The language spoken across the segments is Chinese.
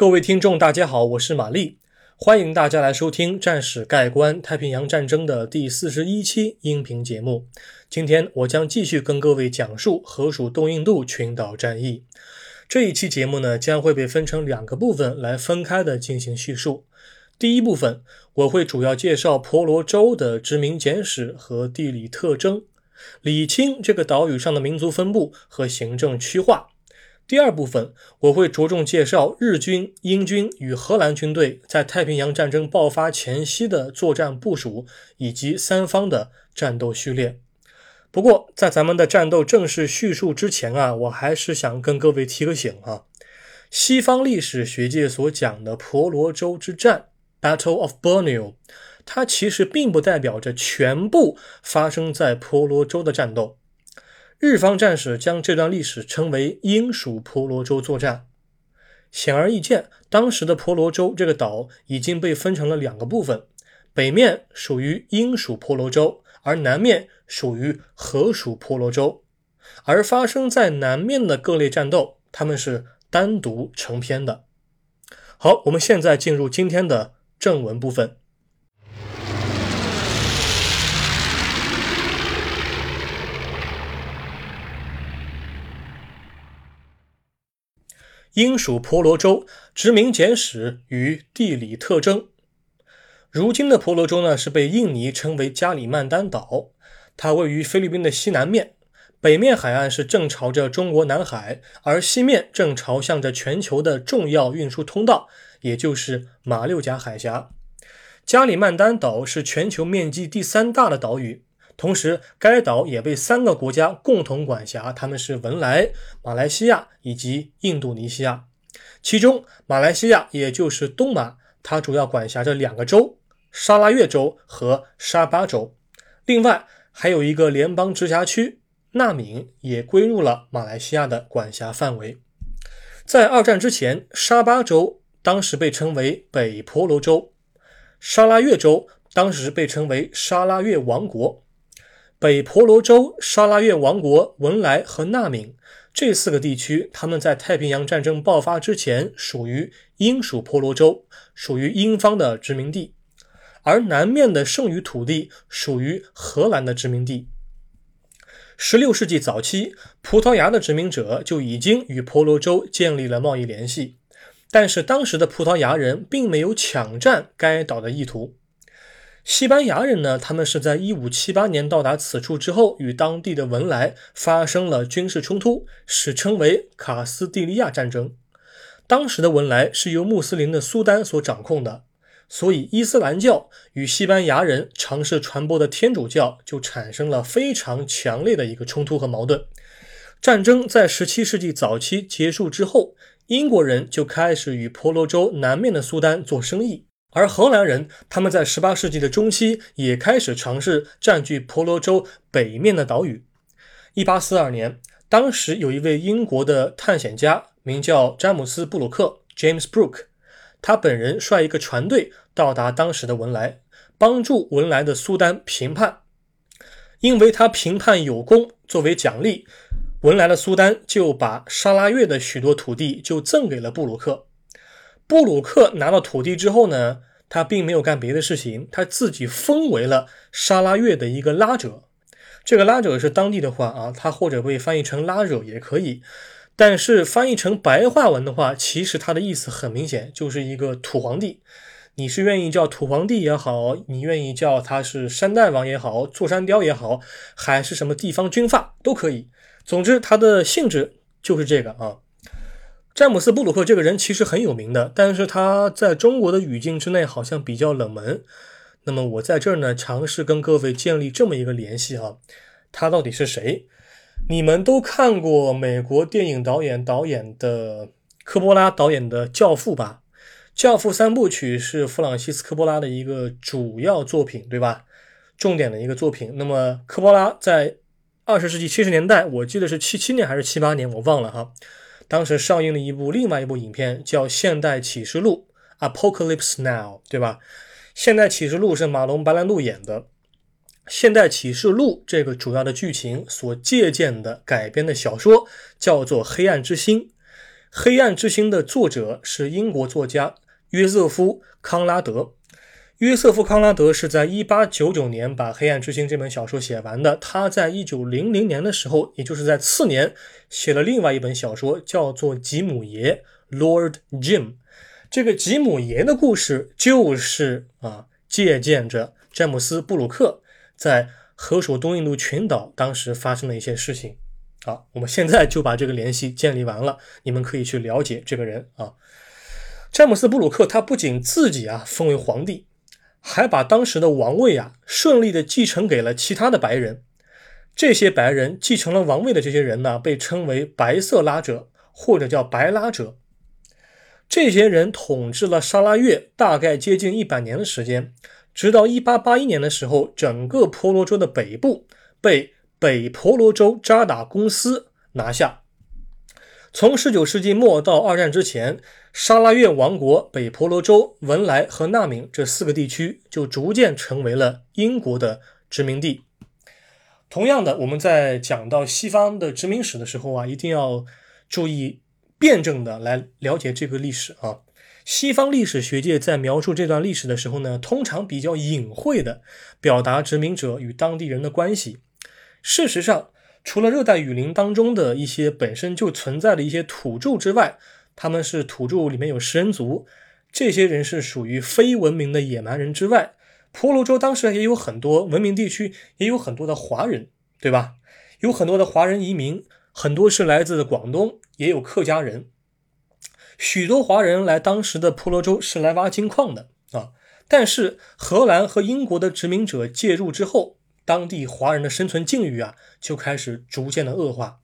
各位听众，大家好，我是玛丽，欢迎大家来收听《战史概观：太平洋战争》的第四十一期音频节目。今天我将继续跟各位讲述河属东印度群岛战役。这一期节目呢，将会被分成两个部分来分开的进行叙述。第一部分，我会主要介绍婆罗洲的殖民简史和地理特征，理清这个岛屿上的民族分布和行政区划。第二部分，我会着重介绍日军、英军与荷兰军队在太平洋战争爆发前夕的作战部署以及三方的战斗序列。不过，在咱们的战斗正式叙述之前啊，我还是想跟各位提个醒啊，西方历史学界所讲的婆罗洲之战 （Battle of Borneo），它其实并不代表着全部发生在婆罗洲的战斗。日方战士将这段历史称为英属婆罗洲作战。显而易见，当时的婆罗洲这个岛已经被分成了两个部分，北面属于英属婆罗洲，而南面属于荷属婆罗洲。而发生在南面的各类战斗，他们是单独成篇的。好，我们现在进入今天的正文部分。英属婆罗洲殖民简史与地理特征。如今的婆罗洲呢，是被印尼称为加里曼丹岛，它位于菲律宾的西南面，北面海岸是正朝着中国南海，而西面正朝向着全球的重要运输通道，也就是马六甲海峡。加里曼丹岛是全球面积第三大的岛屿。同时，该岛也被三个国家共同管辖，他们是文莱、马来西亚以及印度尼西亚。其中，马来西亚也就是东马，它主要管辖着两个州：沙拉越州和沙巴州。另外，还有一个联邦直辖区纳闽也归入了马来西亚的管辖范围。在二战之前，沙巴州当时被称为北婆罗洲，沙拉越州当时被称为沙拉越王国。北婆罗洲、沙拉越王国、文莱和纳闽这四个地区，他们在太平洋战争爆发之前属于英属婆罗洲，属于英方的殖民地；而南面的剩余土地属于荷兰的殖民地。十六世纪早期，葡萄牙的殖民者就已经与婆罗洲建立了贸易联系，但是当时的葡萄牙人并没有抢占该岛的意图。西班牙人呢？他们是在一五七八年到达此处之后，与当地的文莱发生了军事冲突，史称为卡斯蒂利亚战争。当时的文莱是由穆斯林的苏丹所掌控的，所以伊斯兰教与西班牙人尝试传播的天主教就产生了非常强烈的一个冲突和矛盾。战争在十七世纪早期结束之后，英国人就开始与婆罗洲南面的苏丹做生意。而荷兰人，他们在18世纪的中期也开始尝试占据婆罗洲北面的岛屿。1842年，当时有一位英国的探险家，名叫詹姆斯·布鲁克 （James Brook），他本人率一个船队到达当时的文莱，帮助文莱的苏丹评判。因为他评判有功，作为奖励，文莱的苏丹就把沙拉越的许多土地就赠给了布鲁克。布鲁克拿到土地之后呢，他并没有干别的事情，他自己封为了沙拉越的一个拉者。这个拉者是当地的话啊，他或者被翻译成拉惹也可以。但是翻译成白话文的话，其实它的意思很明显，就是一个土皇帝。你是愿意叫土皇帝也好，你愿意叫他是山大王也好，坐山雕也好，还是什么地方军阀都可以。总之，它的性质就是这个啊。詹姆斯·布鲁克这个人其实很有名的，但是他在中国的语境之内好像比较冷门。那么我在这儿呢，尝试跟各位建立这么一个联系哈，他到底是谁？你们都看过美国电影导演导演的科波拉导演的《教父》吧？《教父》三部曲是弗朗西斯科波拉的一个主要作品，对吧？重点的一个作品。那么科波拉在二十世纪七十年代，我记得是七七年还是七八年，我忘了哈。当时上映了一部另外一部影片，叫《现代启示录》（Apocalypse Now），对吧？《现代启示录》是马龙·白兰度演的，《现代启示录》这个主要的剧情所借鉴的改编的小说叫做《黑暗之心》。黑暗之心》的作者是英国作家约瑟夫·康拉德。约瑟夫·康拉德是在1899年把《黑暗之心》这本小说写完的。他在1900年的时候，也就是在次年，写了另外一本小说，叫做《吉姆爷》（Lord Jim）。这个吉姆爷的故事就是啊，借鉴着詹姆斯·布鲁克在河属东印度群岛当时发生的一些事情。好，我们现在就把这个联系建立完了，你们可以去了解这个人啊。詹姆斯·布鲁克他不仅自己啊封为皇帝。还把当时的王位啊顺利的继承给了其他的白人，这些白人继承了王位的这些人呢，被称为白色拉者或者叫白拉者。这些人统治了沙拉越大概接近一百年的时间，直到一八八一年的时候，整个婆罗洲的北部被北婆罗洲渣打公司拿下。从十九世纪末到二战之前。沙拉越王国、北婆罗洲、文莱和纳敏这四个地区就逐渐成为了英国的殖民地。同样的，我们在讲到西方的殖民史的时候啊，一定要注意辩证的来了解这个历史啊。西方历史学界在描述这段历史的时候呢，通常比较隐晦的表达殖民者与当地人的关系。事实上，除了热带雨林当中的一些本身就存在的一些土著之外，他们是土著，里面有食人族，这些人是属于非文明的野蛮人之外，婆罗洲当时也有很多文明地区，也有很多的华人，对吧？有很多的华人移民，很多是来自广东，也有客家人，许多华人来当时的婆罗洲是来挖金矿的啊。但是荷兰和英国的殖民者介入之后，当地华人的生存境遇啊就开始逐渐的恶化。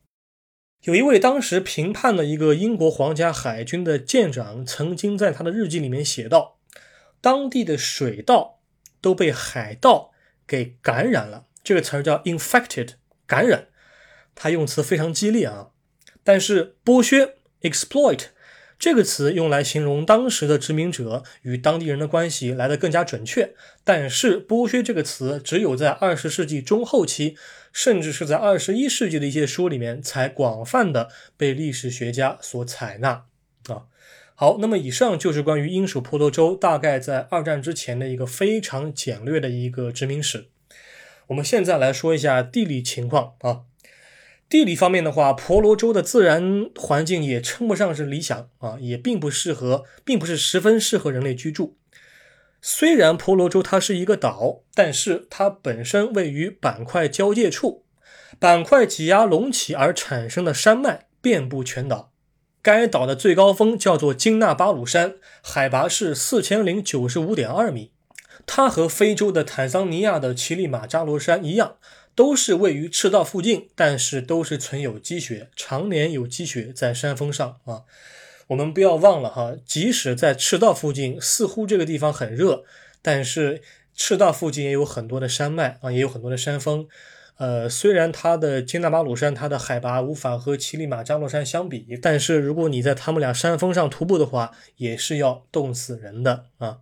有一位当时评判的一个英国皇家海军的舰长，曾经在他的日记里面写道：“当地的水稻都被海盗给感染了。”这个词儿叫 “infected”，感染。他用词非常激烈啊，但是剥削 （exploit）。这个词用来形容当时的殖民者与当地人的关系来得更加准确，但是“剥削”这个词只有在二十世纪中后期，甚至是在二十一世纪的一些书里面才广泛的被历史学家所采纳啊。好，那么以上就是关于英属婆罗洲大概在二战之前的一个非常简略的一个殖民史。我们现在来说一下地理情况啊。地理方面的话，婆罗洲的自然环境也称不上是理想啊，也并不适合，并不是十分适合人类居住。虽然婆罗洲它是一个岛，但是它本身位于板块交界处，板块挤压隆起而产生的山脉遍布全岛。该岛的最高峰叫做金纳巴鲁山，海拔是四千零九十五点二米。它和非洲的坦桑尼亚的乞力马扎罗山一样。都是位于赤道附近，但是都是存有积雪，常年有积雪在山峰上啊。我们不要忘了哈，即使在赤道附近，似乎这个地方很热，但是赤道附近也有很多的山脉啊，也有很多的山峰。呃，虽然它的金纳巴鲁山它的海拔无法和乞力马扎罗山相比，但是如果你在他们俩山峰上徒步的话，也是要冻死人的啊。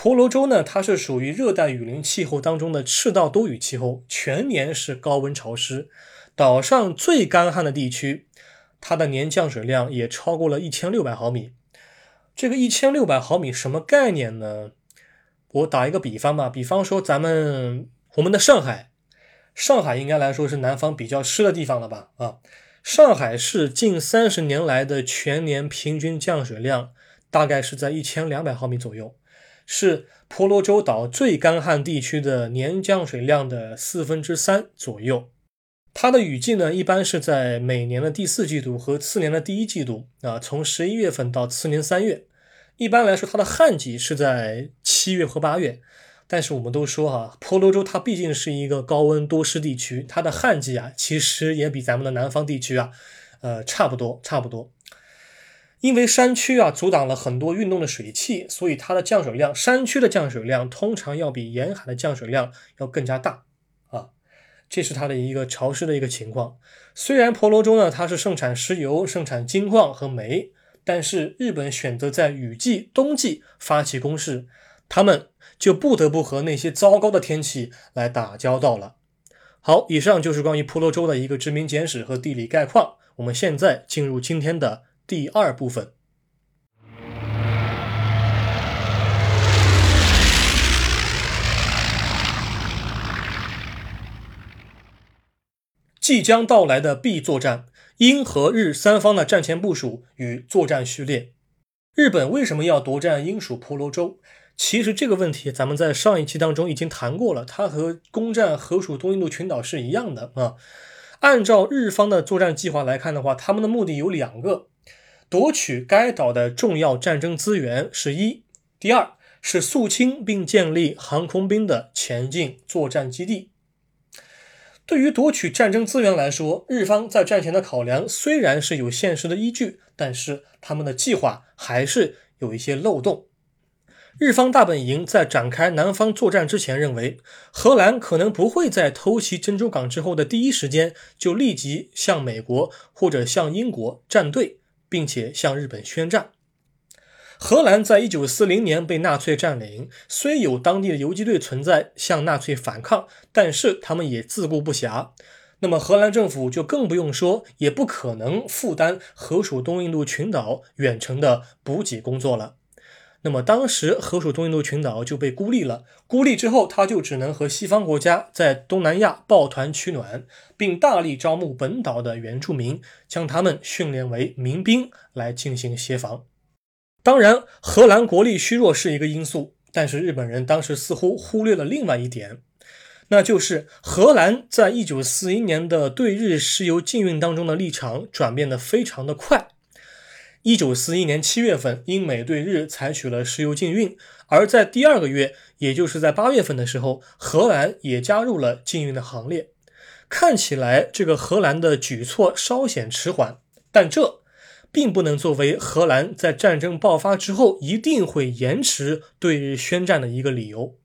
婆罗洲呢，它是属于热带雨林气候当中的赤道多雨气候，全年是高温潮湿。岛上最干旱的地区，它的年降水量也超过了一千六百毫米。这个一千六百毫米什么概念呢？我打一个比方吧，比方说咱们我们的上海，上海应该来说是南方比较湿的地方了吧？啊，上海市近三十年来的全年平均降水量大概是在一千两百毫米左右。是婆罗洲岛最干旱地区的年降水量的四分之三左右。它的雨季呢，一般是在每年的第四季度和次年的第一季度啊，从十一月份到次年三月。一般来说，它的旱季是在七月和八月。但是我们都说哈，婆罗洲它毕竟是一个高温多湿地区，它的旱季啊，其实也比咱们的南方地区啊，呃，差不多，差不多。因为山区啊阻挡了很多运动的水汽，所以它的降水量，山区的降水量通常要比沿海的降水量要更加大啊。这是它的一个潮湿的一个情况。虽然婆罗洲呢它是盛产石油、盛产金矿和煤，但是日本选择在雨季、冬季发起攻势，他们就不得不和那些糟糕的天气来打交道了。好，以上就是关于婆罗洲的一个殖民简史和地理概况。我们现在进入今天的。第二部分。即将到来的 B 作战，英和日三方的战前部署与作战序列。日本为什么要夺占英属婆罗洲？其实这个问题咱们在上一期当中已经谈过了，它和攻占河属东印度群岛是一样的啊。按照日方的作战计划来看的话，他们的目的有两个：夺取该岛的重要战争资源是一；第二是肃清并建立航空兵的前进作战基地。对于夺取战争资源来说，日方在战前的考量虽然是有现实的依据，但是他们的计划还是有一些漏洞。日方大本营在展开南方作战之前，认为荷兰可能不会在偷袭珍珠港之后的第一时间就立即向美国或者向英国站队，并且向日本宣战。荷兰在一九四零年被纳粹占领，虽有当地的游击队存在向纳粹反抗，但是他们也自顾不暇。那么荷兰政府就更不用说，也不可能负担荷属东印度群岛远程的补给工作了。那么当时荷属东印度群岛就被孤立了，孤立之后，他就只能和西方国家在东南亚抱团取暖，并大力招募本岛的原住民，将他们训练为民兵来进行协防。当然，荷兰国力虚弱是一个因素，但是日本人当时似乎忽略了另外一点，那就是荷兰在一九四一年的对日石油禁运当中的立场转变得非常的快。一九四一年七月份，英美对日采取了石油禁运，而在第二个月，也就是在八月份的时候，荷兰也加入了禁运的行列。看起来这个荷兰的举措稍显迟缓，但这。并不能作为荷兰在战争爆发之后一定会延迟对日宣战的一个理由。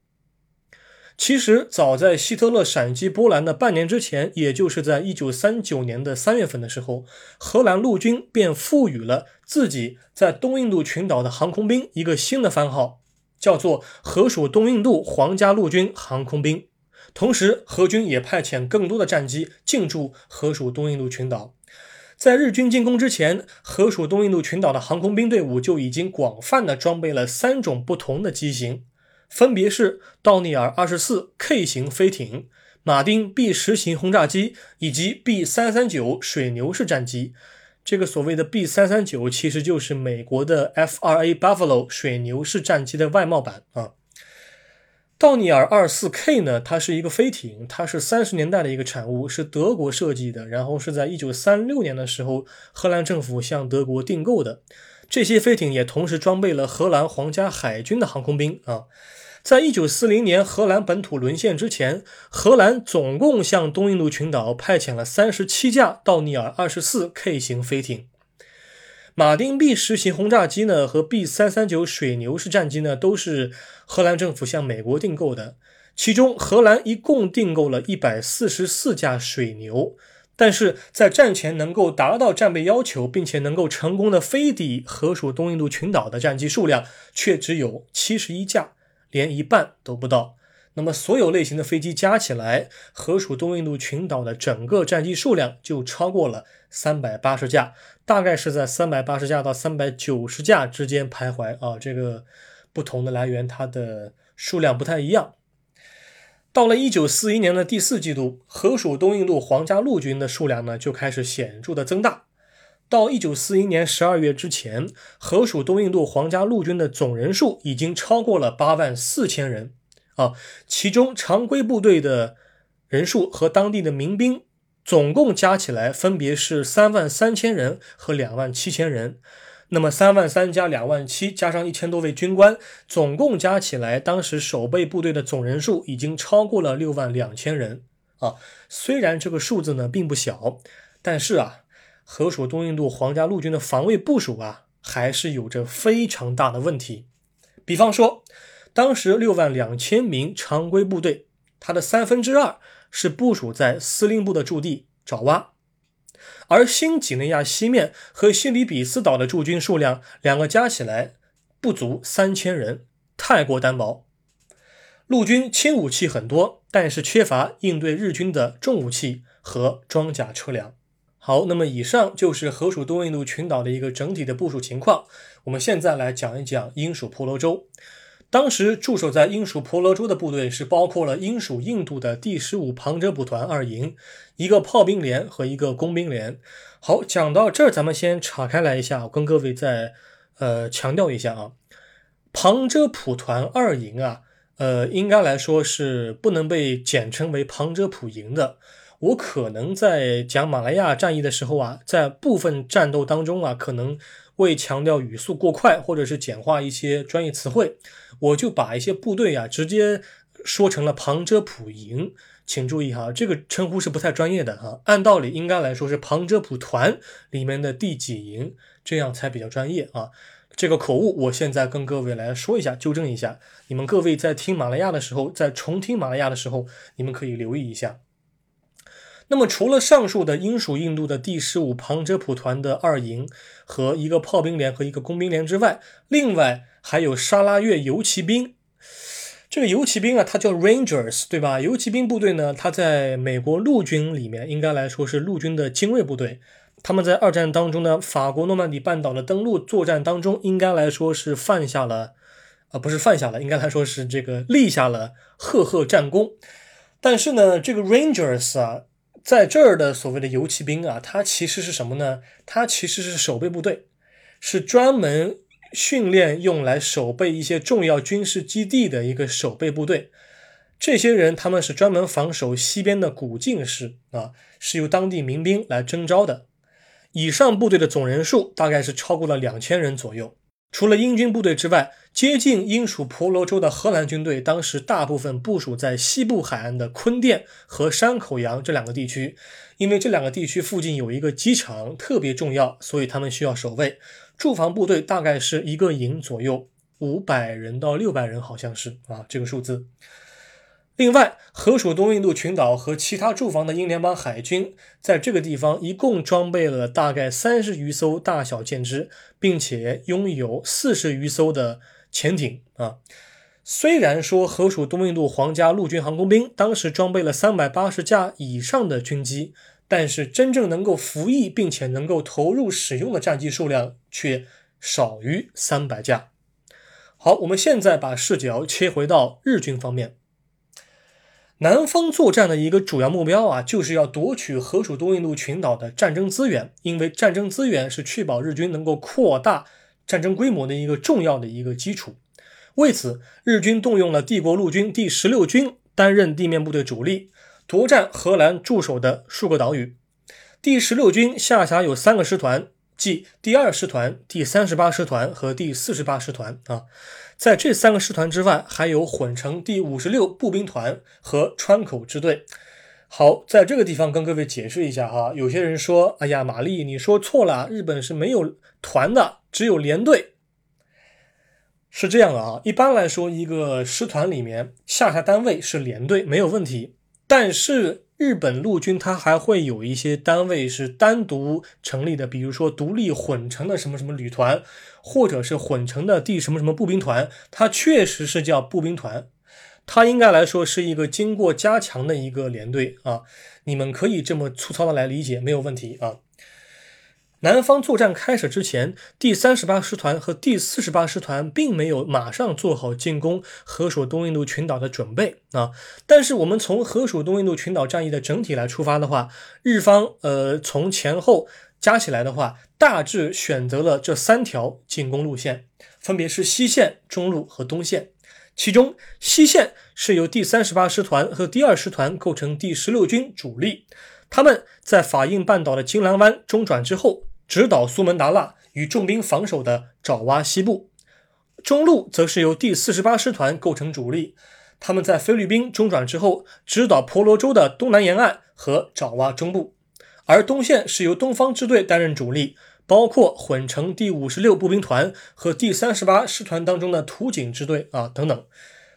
其实，早在希特勒闪击波兰的半年之前，也就是在一九三九年的三月份的时候，荷兰陆军便赋予了自己在东印度群岛的航空兵一个新的番号，叫做“荷属东印度皇家陆军航空兵”。同时，荷军也派遣更多的战机进驻荷属东印度群岛。在日军进攻之前，荷属东印度群岛的航空兵队伍就已经广泛的装备了三种不同的机型，分别是道尼尔二十四 K 型飞艇、马丁 B 十型轰炸机以及 B 三三九水牛式战机。这个所谓的 B 三三九其实就是美国的 F 二 A Buffalo 水牛式战机的外贸版啊。道尼尔二四 K 呢，它是一个飞艇，它是三十年代的一个产物，是德国设计的，然后是在一九三六年的时候，荷兰政府向德国订购的。这些飞艇也同时装备了荷兰皇家海军的航空兵啊。在一九四零年荷兰本土沦陷之前，荷兰总共向东印度群岛派遣了三十七架道尼尔二十四 K 型飞艇。马丁 B 十型轰炸机呢和 B 三三九水牛式战机呢都是荷兰政府向美国订购的，其中荷兰一共订购了一百四十四架水牛，但是在战前能够达到战备要求，并且能够成功的飞抵荷属东印度群岛的战机数量却只有七十一架，连一半都不到。那么，所有类型的飞机加起来，荷属东印度群岛的整个战机数量就超过了三百八十架，大概是在三百八十架到三百九十架之间徘徊啊。这个不同的来源，它的数量不太一样。到了一九四一年的第四季度，荷属东印度皇家陆军的数量呢就开始显著的增大。到一九四一年十二月之前，荷属东印度皇家陆军的总人数已经超过了八万四千人。啊，其中常规部队的人数和当地的民兵总共加起来分别是三万三千人和两万七千人。那么三万三加两万七，加上一千多位军官，总共加起来，当时守备部队的总人数已经超过了六万两千人。啊，虽然这个数字呢并不小，但是啊，荷属东印度皇家陆军的防卫部署啊，还是有着非常大的问题。比方说。当时六万两千名常规部队，它的三分之二是部署在司令部的驻地爪哇，而新几内亚西面和西里比斯岛的驻军数量，两个加起来不足三千人，太过单薄。陆军轻武器很多，但是缺乏应对日军的重武器和装甲车辆。好，那么以上就是河属东印度群岛的一个整体的部署情况。我们现在来讲一讲英属婆罗洲。当时驻守在英属婆罗洲的部队是包括了英属印度的第十五旁遮普团二营、一个炮兵连和一个工兵连。好，讲到这儿，咱们先岔开来一下，我跟各位再呃强调一下啊，旁遮普团二营啊，呃，应该来说是不能被简称为旁遮普营的。我可能在讲马来亚战役的时候啊，在部分战斗当中啊，可能为强调语速过快，或者是简化一些专业词汇，我就把一些部队啊直接说成了旁遮普营。请注意哈，这个称呼是不太专业的哈。按道理应该来说是旁遮普团里面的第几营，这样才比较专业啊。这个口误，我现在跟各位来说一下，纠正一下。你们各位在听马来亚的时候，在重听马来亚的时候，你们可以留意一下。那么，除了上述的英属印度的第十五旁遮普团的二营和一个炮兵连和一个工兵连之外，另外还有沙拉越游骑兵。这个游骑兵啊，它叫 Rangers，对吧？游骑兵部队呢，它在美国陆军里面应该来说是陆军的精锐部队。他们在二战当中呢，法国诺曼底半岛的登陆作战当中，应该来说是犯下了，啊，不是犯下了，应该来说是这个立下了赫赫战功。但是呢，这个 Rangers 啊。在这儿的所谓的游骑兵啊，它其实是什么呢？它其实是守备部队，是专门训练用来守备一些重要军事基地的一个守备部队。这些人他们是专门防守西边的古晋市啊，是由当地民兵来征召的。以上部队的总人数大概是超过了两千人左右。除了英军部队之外，接近英属婆罗洲的荷兰军队，当时大部分部署在西部海岸的坤甸和山口洋这两个地区，因为这两个地区附近有一个机场特别重要，所以他们需要守卫。驻防部队大概是一个营左右，五百人到六百人，好像是啊这个数字。另外，河属东印度群岛和其他驻防的英联邦海军在这个地方一共装备了大概三十余艘大小舰只，并且拥有四十余艘的潜艇啊。虽然说河属东印度皇家陆军航空兵当时装备了三百八十架以上的军机，但是真正能够服役并且能够投入使用的战机数量却少于三百架。好，我们现在把视角切回到日军方面。南方作战的一个主要目标啊，就是要夺取河属东印度群岛的战争资源，因为战争资源是确保日军能够扩大战争规模的一个重要的一个基础。为此，日军动用了帝国陆军第十六军担任地面部队主力，夺占荷兰驻守的数个岛屿。第十六军下辖有三个师团。即第二师团、第三十八师团和第四十八师团啊，在这三个师团之外，还有混成第五十六步兵团和川口支队。好，在这个地方跟各位解释一下哈，有些人说：“哎呀，玛丽，你说错了，日本是没有团的，只有连队。”是这样的啊，一般来说，一个师团里面下辖单位是连队，没有问题，但是。日本陆军它还会有一些单位是单独成立的，比如说独立混成的什么什么旅团，或者是混成的第什么什么步兵团，它确实是叫步兵团，它应该来说是一个经过加强的一个连队啊，你们可以这么粗糙的来理解，没有问题啊。南方作战开始之前，第三十八师团和第四十八师团并没有马上做好进攻河属东印度群岛的准备啊。但是我们从河属东印度群岛战役的整体来出发的话，日方呃从前后加起来的话，大致选择了这三条进攻路线，分别是西线、中路和东线。其中西线是由第三十八师团和第二师团构成第十六军主力，他们在法印半岛的金兰湾中转之后。直捣苏门答腊与重兵防守的爪哇西部，中路则是由第四十八师团构成主力。他们在菲律宾中转之后，直捣婆罗洲的东南沿岸和爪哇中部。而东线是由东方支队担任主力，包括混成第五十六步兵团和第三十八师团当中的土警支队啊等等。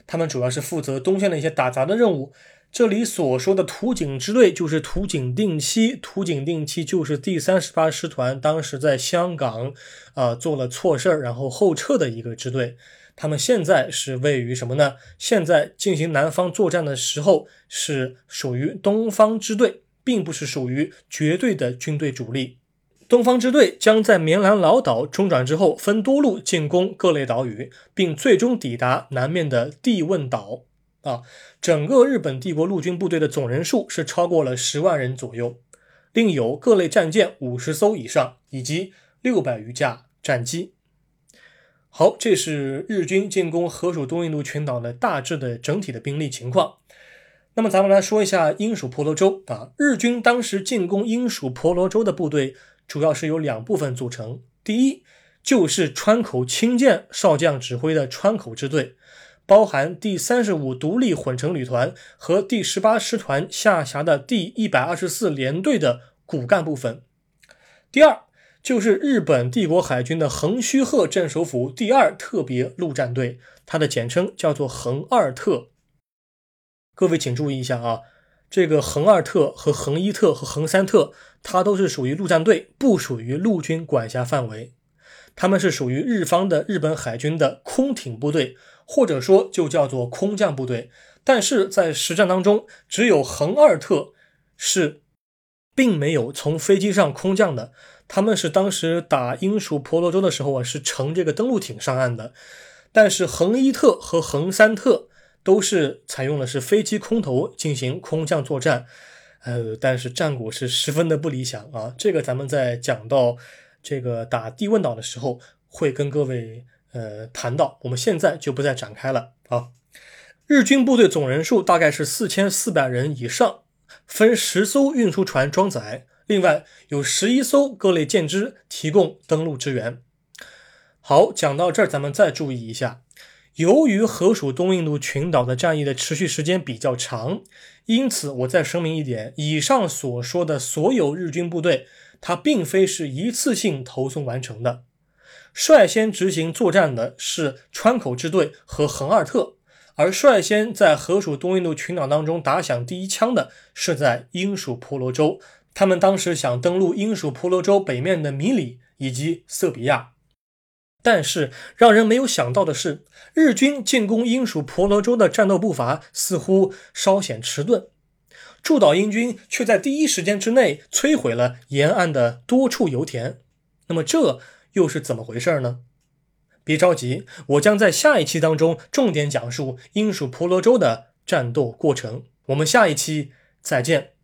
他们主要是负责东线的一些打杂的任务。这里所说的图景支队就是图景定期，图景定期就是第三十八师团当时在香港啊做了错事儿，然后后撤的一个支队。他们现在是位于什么呢？现在进行南方作战的时候是属于东方支队，并不是属于绝对的军队主力。东方支队将在棉兰老岛中转之后，分多路进攻各类岛屿，并最终抵达南面的地汶岛。啊，整个日本帝国陆军部队的总人数是超过了十万人左右，另有各类战舰五十艘以上，以及六百余架战机。好，这是日军进攻河属东印度群岛的大致的整体的兵力情况。那么，咱们来说一下英属婆罗洲啊，日军当时进攻英属婆罗洲的部队。主要是由两部分组成，第一就是川口清鉴少将指挥的川口支队，包含第三十五独立混成旅团和第十八师团下辖的第一百二十四联队的骨干部分；第二就是日本帝国海军的横须贺镇守府第二特别陆战队，它的简称叫做横二特。各位请注意一下啊。这个横二特和横一特和横三特，它都是属于陆战队，不属于陆军管辖范围。他们是属于日方的日本海军的空挺部队，或者说就叫做空降部队。但是在实战当中，只有横二特是并没有从飞机上空降的。他们是当时打英属婆罗洲的时候啊，是乘这个登陆艇上岸的。但是横一特和横三特。都是采用的是飞机空投进行空降作战，呃，但是战果是十分的不理想啊。这个咱们在讲到这个打地汶岛的时候会跟各位呃谈到，我们现在就不再展开了啊。日军部队总人数大概是四千四百人以上，分十艘运输船装载，另外有十一艘各类舰只提供登陆支援。好，讲到这儿，咱们再注意一下。由于河属东印度群岛的战役的持续时间比较长，因此我再声明一点：以上所说的所有日军部队，它并非是一次性投送完成的。率先执行作战的是川口支队和横二特，而率先在河属东印度群岛当中打响第一枪的是在英属婆罗洲。他们当时想登陆英属婆罗洲北面的米里以及色比亚。但是让人没有想到的是，日军进攻英属婆罗洲的战斗步伐似乎稍显迟钝，驻岛英军却在第一时间之内摧毁了沿岸的多处油田。那么这又是怎么回事呢？别着急，我将在下一期当中重点讲述英属婆罗洲的战斗过程。我们下一期再见。